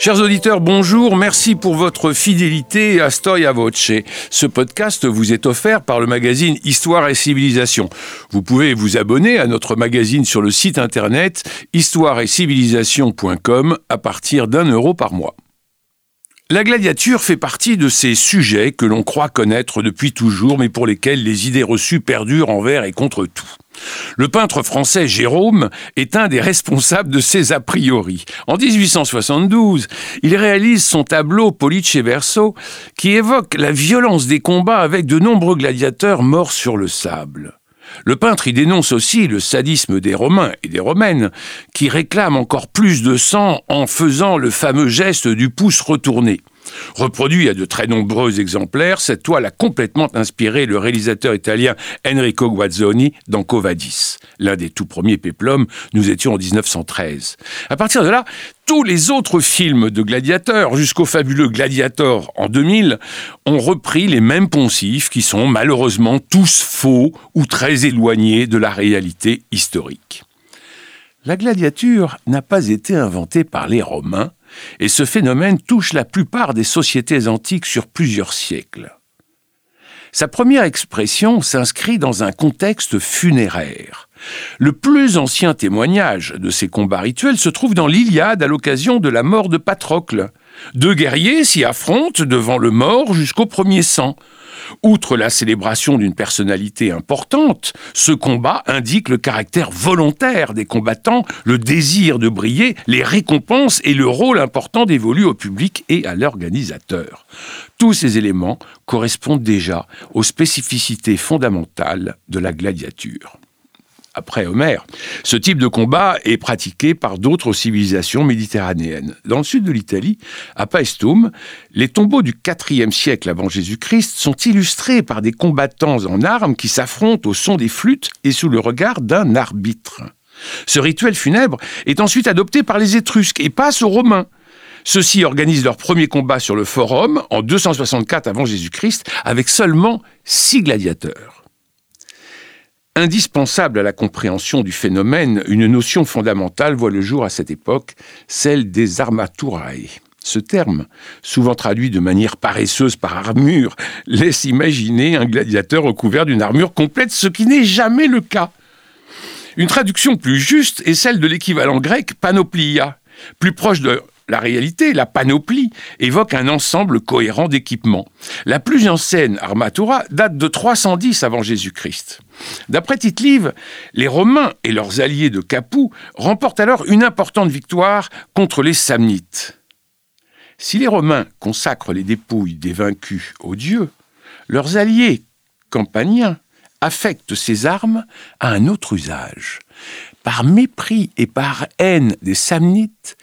Chers auditeurs, bonjour, merci pour votre fidélité à Storia Voce. Ce podcast vous est offert par le magazine Histoire et Civilisation. Vous pouvez vous abonner à notre magazine sur le site internet histoireetcivilisation.com à partir d'un euro par mois. La gladiature fait partie de ces sujets que l'on croit connaître depuis toujours, mais pour lesquels les idées reçues perdurent envers et contre tout. Le peintre français Jérôme est un des responsables de ces a priori. En 1872, il réalise son tableau Police Verso qui évoque la violence des combats avec de nombreux gladiateurs morts sur le sable. Le peintre y dénonce aussi le sadisme des Romains et des Romaines, qui réclament encore plus de sang en faisant le fameux geste du pouce retourné. Reproduit à de très nombreux exemplaires, cette toile a complètement inspiré le réalisateur italien Enrico Guazzoni dans Covadis, l'un des tout premiers péplums, nous étions en 1913. À partir de là, tous les autres films de gladiateurs, jusqu'au fabuleux Gladiator en 2000, ont repris les mêmes poncifs qui sont malheureusement tous faux ou très éloignés de la réalité historique. La gladiature n'a pas été inventée par les Romains, et ce phénomène touche la plupart des sociétés antiques sur plusieurs siècles. Sa première expression s'inscrit dans un contexte funéraire. Le plus ancien témoignage de ces combats rituels se trouve dans l'Iliade à l'occasion de la mort de Patrocle. Deux guerriers s'y affrontent devant le mort jusqu'au premier sang. Outre la célébration d'une personnalité importante, ce combat indique le caractère volontaire des combattants, le désir de briller, les récompenses et le rôle important dévolu au public et à l'organisateur. Tous ces éléments correspondent déjà aux spécificités fondamentales de la gladiature après Homère. Ce type de combat est pratiqué par d'autres civilisations méditerranéennes. Dans le sud de l'Italie, à Paestum, les tombeaux du IVe siècle avant Jésus-Christ sont illustrés par des combattants en armes qui s'affrontent au son des flûtes et sous le regard d'un arbitre. Ce rituel funèbre est ensuite adopté par les Étrusques et passe aux Romains. Ceux-ci organisent leur premier combat sur le Forum en 264 avant Jésus-Christ avec seulement six gladiateurs. Indispensable à la compréhension du phénomène, une notion fondamentale voit le jour à cette époque, celle des armaturae. Ce terme, souvent traduit de manière paresseuse par armure, laisse imaginer un gladiateur recouvert d'une armure complète, ce qui n'est jamais le cas. Une traduction plus juste est celle de l'équivalent grec panoplia, plus proche de la réalité, la panoplie, évoque un ensemble cohérent d'équipements. La plus ancienne armatura date de 310 avant Jésus-Christ. D'après tite les Romains et leurs alliés de Capoue remportent alors une importante victoire contre les Samnites. Si les Romains consacrent les dépouilles des vaincus aux dieux, leurs alliés campaniens affectent ces armes à un autre usage. Par mépris et par haine des Samnites,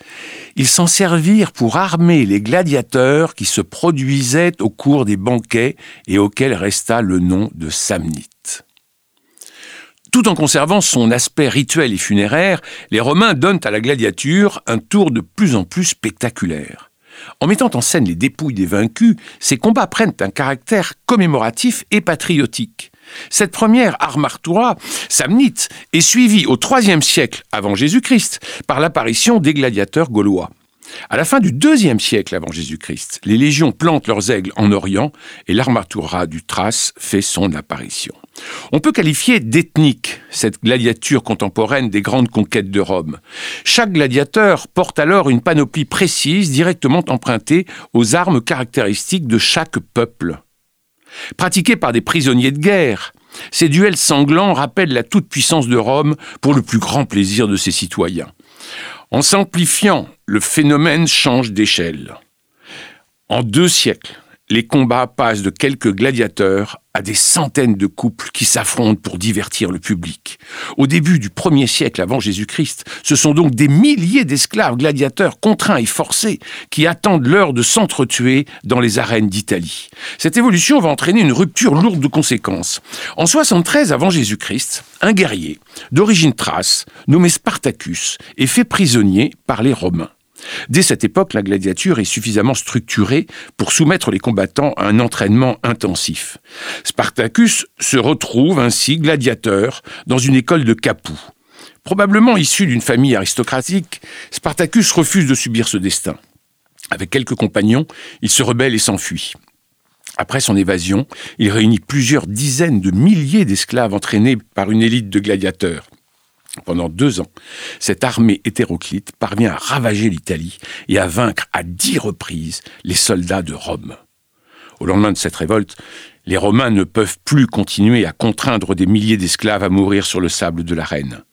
ils s'en servirent pour armer les gladiateurs qui se produisaient au cours des banquets et auxquels resta le nom de Samnites. Tout en conservant son aspect rituel et funéraire, les Romains donnent à la gladiature un tour de plus en plus spectaculaire. En mettant en scène les dépouilles des vaincus, ces combats prennent un caractère commémoratif et patriotique. Cette première armartura samnite est suivie au IIIe siècle avant Jésus-Christ par l'apparition des gladiateurs gaulois. À la fin du IIe siècle avant Jésus-Christ, les légions plantent leurs aigles en Orient et l'armatura du Thrace fait son apparition. On peut qualifier d'ethnique cette gladiature contemporaine des grandes conquêtes de Rome. Chaque gladiateur porte alors une panoplie précise directement empruntée aux armes caractéristiques de chaque peuple. Pratiqués par des prisonniers de guerre, ces duels sanglants rappellent la toute-puissance de Rome pour le plus grand plaisir de ses citoyens. En s'amplifiant, le phénomène change d'échelle. En deux siècles, les combats passent de quelques gladiateurs à des centaines de couples qui s'affrontent pour divertir le public. Au début du premier siècle avant Jésus-Christ, ce sont donc des milliers d'esclaves gladiateurs contraints et forcés qui attendent l'heure de s'entretuer dans les arènes d'Italie. Cette évolution va entraîner une rupture lourde de conséquences. En 73 avant Jésus-Christ, un guerrier d'origine thrace, nommé Spartacus, est fait prisonnier par les Romains. Dès cette époque, la gladiature est suffisamment structurée pour soumettre les combattants à un entraînement intensif. Spartacus se retrouve ainsi gladiateur dans une école de Capoue. Probablement issu d'une famille aristocratique, Spartacus refuse de subir ce destin. Avec quelques compagnons, il se rebelle et s'enfuit. Après son évasion, il réunit plusieurs dizaines de milliers d'esclaves entraînés par une élite de gladiateurs. Pendant deux ans, cette armée hétéroclite parvient à ravager l'Italie et à vaincre à dix reprises les soldats de Rome. Au lendemain de cette révolte, les Romains ne peuvent plus continuer à contraindre des milliers d'esclaves à mourir sur le sable de l'arène.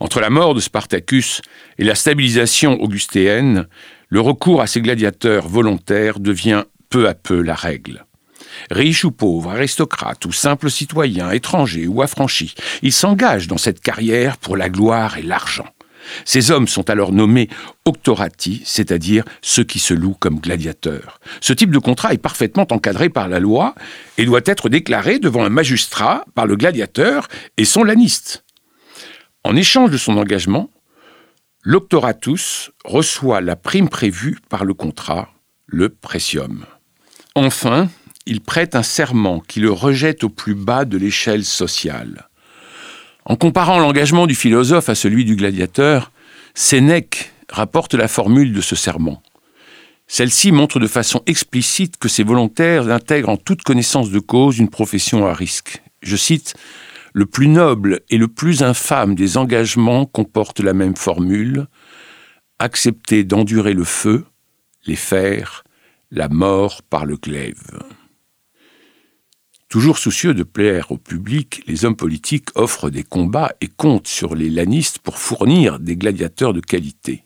Entre la mort de Spartacus et la stabilisation augustéenne, le recours à ces gladiateurs volontaires devient peu à peu la règle. Riches ou pauvres, aristocrates ou simples citoyens, étrangers ou affranchis, ils s'engagent dans cette carrière pour la gloire et l'argent. Ces hommes sont alors nommés octorati, c'est-à-dire ceux qui se louent comme gladiateurs. Ce type de contrat est parfaitement encadré par la loi et doit être déclaré devant un magistrat par le gladiateur et son laniste. En échange de son engagement, l'octoratus reçoit la prime prévue par le contrat, le precium. Enfin, il prête un serment qui le rejette au plus bas de l'échelle sociale. En comparant l'engagement du philosophe à celui du gladiateur, Sénèque rapporte la formule de ce serment. Celle-ci montre de façon explicite que ces volontaires intègrent en toute connaissance de cause une profession à risque. Je cite Le plus noble et le plus infâme des engagements comporte la même formule accepter d'endurer le feu, les fers, la mort par le glaive. Toujours soucieux de plaire au public, les hommes politiques offrent des combats et comptent sur les lanistes pour fournir des gladiateurs de qualité.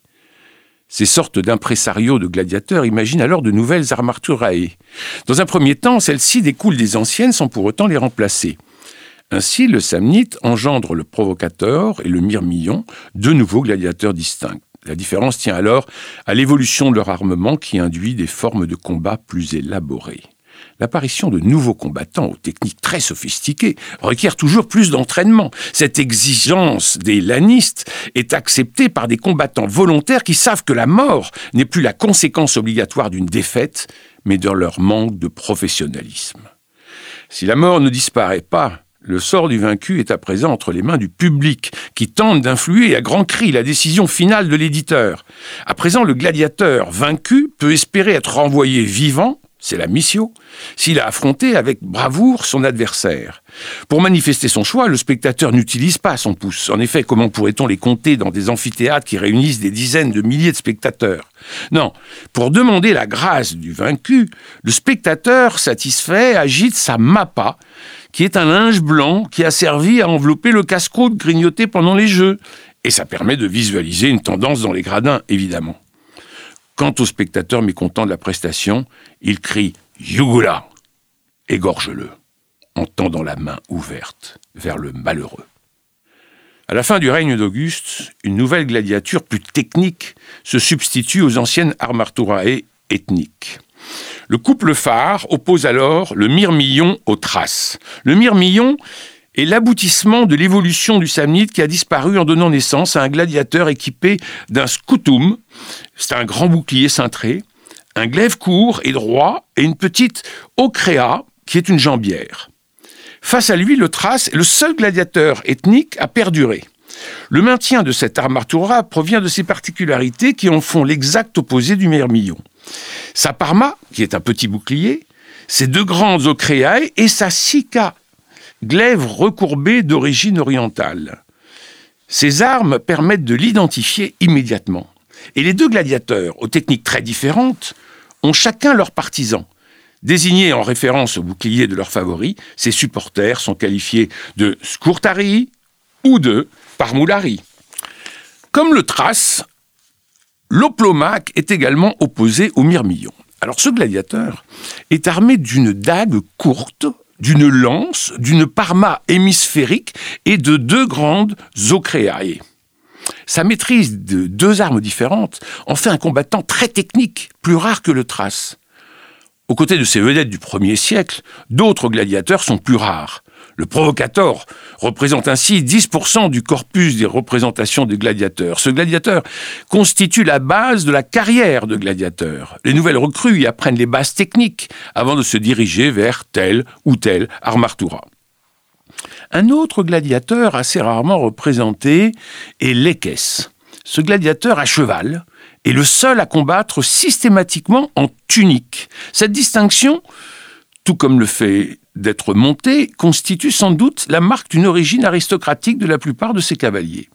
Ces sortes d'impresarios de gladiateurs imaginent alors de nouvelles armaturae. Dans un premier temps, celles-ci découlent des anciennes sans pour autant les remplacer. Ainsi, le samnite engendre le provocateur et le myrmillon, deux nouveaux gladiateurs distincts. La différence tient alors à l'évolution de leur armement qui induit des formes de combat plus élaborées l'apparition de nouveaux combattants aux techniques très sophistiquées requiert toujours plus d'entraînement. Cette exigence des lanistes est acceptée par des combattants volontaires qui savent que la mort n'est plus la conséquence obligatoire d'une défaite, mais de leur manque de professionnalisme. Si la mort ne disparaît pas, le sort du vaincu est à présent entre les mains du public, qui tente d'influer à grands cris la décision finale de l'éditeur. À présent, le gladiateur vaincu peut espérer être renvoyé vivant c'est la mission, s'il a affronté avec bravoure son adversaire. Pour manifester son choix, le spectateur n'utilise pas son pouce. En effet, comment pourrait-on les compter dans des amphithéâtres qui réunissent des dizaines de milliers de spectateurs? Non, pour demander la grâce du vaincu, le spectateur satisfait agite sa mappa, qui est un linge blanc qui a servi à envelopper le casse-croûte grignoté pendant les jeux. Et ça permet de visualiser une tendance dans les gradins, évidemment. Quant au spectateur mécontent de la prestation, il crie Yugula Égorge-le, en tendant la main ouverte vers le malheureux. À la fin du règne d'Auguste, une nouvelle gladiature plus technique se substitue aux anciennes armaturae ethniques. Le couple phare oppose alors le myrmillon aux traces. Le myrmillon est l'aboutissement de l'évolution du samnite qui a disparu en donnant naissance à un gladiateur équipé d'un scutum, c'est un grand bouclier cintré, un glaive court et droit et une petite ocréa qui est une jambière. Face à lui, le Thrace est le seul gladiateur ethnique à perdurer. Le maintien de cette armatura provient de ses particularités qui en font l'exact opposé du myrmillon. Sa parma, qui est un petit bouclier, ses deux grandes ocréae et sa glaive recourbé d'origine orientale. Ces armes permettent de l'identifier immédiatement. Et les deux gladiateurs, aux techniques très différentes, ont chacun leur partisan. Désignés en référence au bouclier de leur favori, ces supporters sont qualifiés de Scourtari ou de Parmoulari. Comme le Thrace, l'Oplomaque est également opposé au Myrmillon. Alors ce gladiateur est armé d'une dague courte d'une lance, d'une parma hémisphérique et de deux grandes ocréae. Sa maîtrise de deux armes différentes en fait un combattant très technique, plus rare que le trace. Aux côtés de ces vedettes du premier siècle, d'autres gladiateurs sont plus rares. Le provocateur représente ainsi 10% du corpus des représentations des gladiateurs. Ce gladiateur constitue la base de la carrière de gladiateur. Les nouvelles recrues y apprennent les bases techniques avant de se diriger vers tel ou tel armartura. Un autre gladiateur assez rarement représenté est l'Ekes. Ce gladiateur à cheval et le seul à combattre systématiquement en tunique. Cette distinction, tout comme le fait d'être monté, constitue sans doute la marque d'une origine aristocratique de la plupart de ces cavaliers.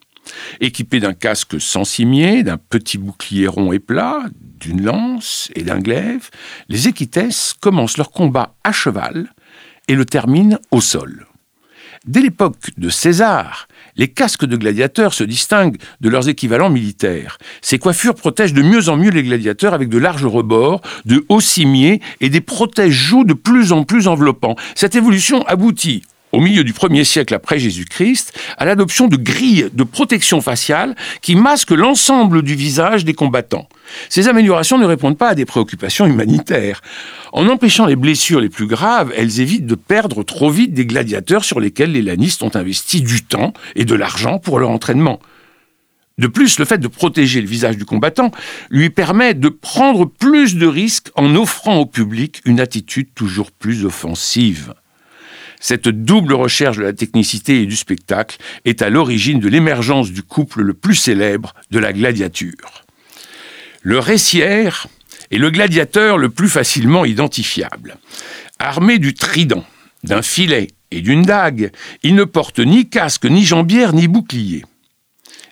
Équipés d'un casque sans cimier, d'un petit bouclier rond et plat, d'une lance et d'un glaive, les équitesses commencent leur combat à cheval et le terminent au sol. Dès l'époque de César, les casques de gladiateurs se distinguent de leurs équivalents militaires. Ces coiffures protègent de mieux en mieux les gladiateurs avec de larges rebords, de hauts cimiers et des protèges-joues de plus en plus enveloppants. Cette évolution aboutit au milieu du 1er siècle après Jésus-Christ, à l'adoption de grilles de protection faciale qui masquent l'ensemble du visage des combattants. Ces améliorations ne répondent pas à des préoccupations humanitaires. En empêchant les blessures les plus graves, elles évitent de perdre trop vite des gladiateurs sur lesquels les lanistes ont investi du temps et de l'argent pour leur entraînement. De plus, le fait de protéger le visage du combattant lui permet de prendre plus de risques en offrant au public une attitude toujours plus offensive. Cette double recherche de la technicité et du spectacle est à l'origine de l'émergence du couple le plus célèbre de la gladiature. Le récière est le gladiateur le plus facilement identifiable. Armé du trident, d'un filet et d'une dague, il ne porte ni casque, ni jambière, ni bouclier.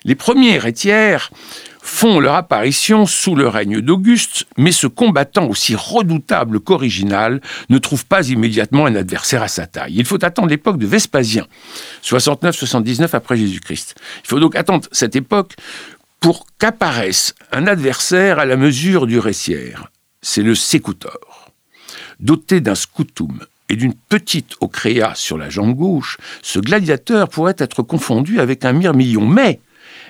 Les premiers rétières font leur apparition sous le règne d'Auguste, mais ce combattant aussi redoutable qu'original ne trouve pas immédiatement un adversaire à sa taille. Il faut attendre l'époque de Vespasien, 69-79 après Jésus-Christ. Il faut donc attendre cette époque pour qu'apparaisse un adversaire à la mesure du récière. C'est le sécutor. Doté d'un scutum et d'une petite ocréa sur la jambe gauche, ce gladiateur pourrait être confondu avec un myrmillon, mais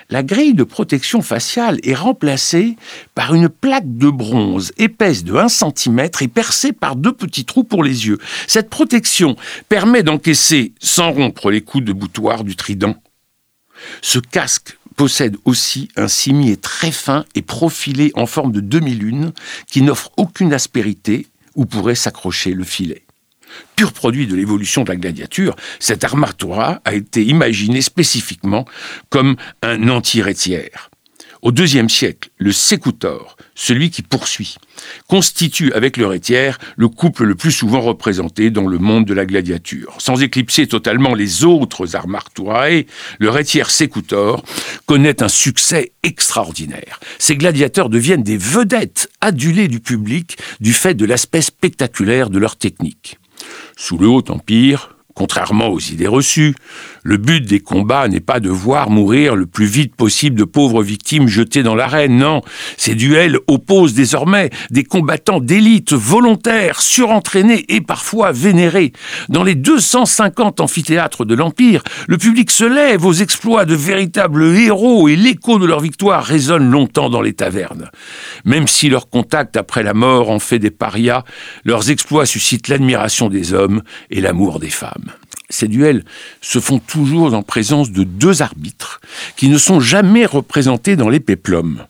la grille de protection faciale est remplacée par une plaque de bronze épaisse de 1 cm et percée par deux petits trous pour les yeux. Cette protection permet d'encaisser sans rompre les coups de boutoir du trident. Ce casque possède aussi un cimier très fin et profilé en forme de demi-lune qui n'offre aucune aspérité où pourrait s'accrocher le filet. Pur produit de l'évolution de la gladiature, cette armatura a été imaginée spécifiquement comme un anti-rétière. Au deuxième siècle, le sécutor, celui qui poursuit, constitue avec le rétière le couple le plus souvent représenté dans le monde de la gladiature. Sans éclipser totalement les autres armaturae, le rétière sécutor connaît un succès extraordinaire. Ces gladiateurs deviennent des vedettes adulées du public du fait de l'aspect spectaculaire de leur technique. Sous le Haut Empire, Contrairement aux idées reçues, le but des combats n'est pas de voir mourir le plus vite possible de pauvres victimes jetées dans l'arène, non. Ces duels opposent désormais des combattants d'élite volontaires, surentraînés et parfois vénérés. Dans les 250 amphithéâtres de l'Empire, le public se lève aux exploits de véritables héros et l'écho de leur victoire résonne longtemps dans les tavernes. Même si leur contact après la mort en fait des parias, leurs exploits suscitent l'admiration des hommes et l'amour des femmes. Ces duels se font toujours en présence de deux arbitres qui ne sont jamais représentés dans les péplums.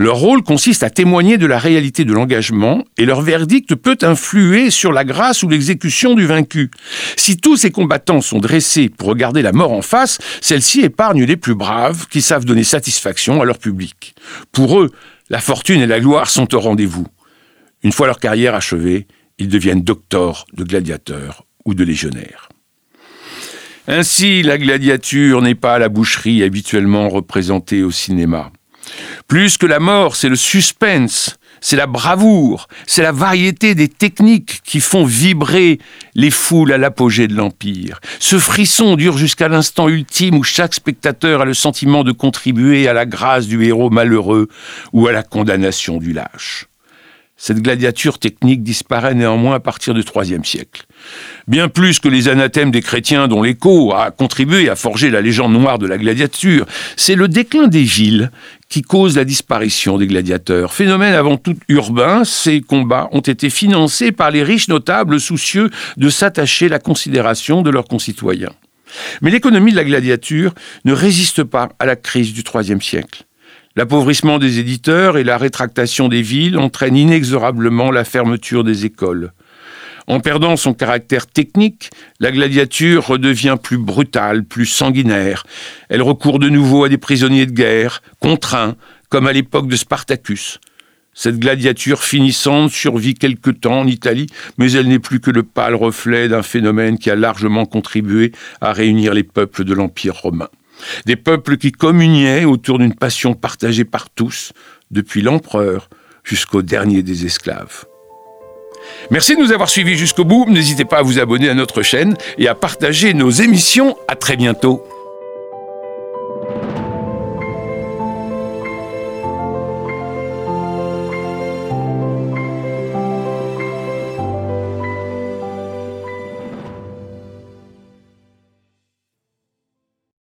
Leur rôle consiste à témoigner de la réalité de l'engagement et leur verdict peut influer sur la grâce ou l'exécution du vaincu. Si tous ces combattants sont dressés pour regarder la mort en face, celle-ci épargne les plus braves qui savent donner satisfaction à leur public. Pour eux, la fortune et la gloire sont au rendez-vous. Une fois leur carrière achevée, ils deviennent docteurs de gladiateurs ou de légionnaires. Ainsi, la gladiature n'est pas la boucherie habituellement représentée au cinéma. Plus que la mort, c'est le suspense, c'est la bravoure, c'est la variété des techniques qui font vibrer les foules à l'apogée de l'Empire. Ce frisson dure jusqu'à l'instant ultime où chaque spectateur a le sentiment de contribuer à la grâce du héros malheureux ou à la condamnation du lâche. Cette gladiature technique disparaît néanmoins à partir du IIIe siècle. Bien plus que les anathèmes des chrétiens dont l'écho a contribué à forger la légende noire de la gladiature, c'est le déclin des villes qui cause la disparition des gladiateurs. Phénomène avant tout urbain, ces combats ont été financés par les riches notables soucieux de s'attacher la considération de leurs concitoyens. Mais l'économie de la gladiature ne résiste pas à la crise du IIIe siècle. L'appauvrissement des éditeurs et la rétractation des villes entraînent inexorablement la fermeture des écoles. En perdant son caractère technique, la gladiature redevient plus brutale, plus sanguinaire. Elle recourt de nouveau à des prisonniers de guerre, contraints, comme à l'époque de Spartacus. Cette gladiature finissante survit quelque temps en Italie, mais elle n'est plus que le pâle reflet d'un phénomène qui a largement contribué à réunir les peuples de l'Empire romain. Des peuples qui communiaient autour d'une passion partagée par tous, depuis l'empereur jusqu'au dernier des esclaves. Merci de nous avoir suivis jusqu'au bout. N'hésitez pas à vous abonner à notre chaîne et à partager nos émissions. À très bientôt.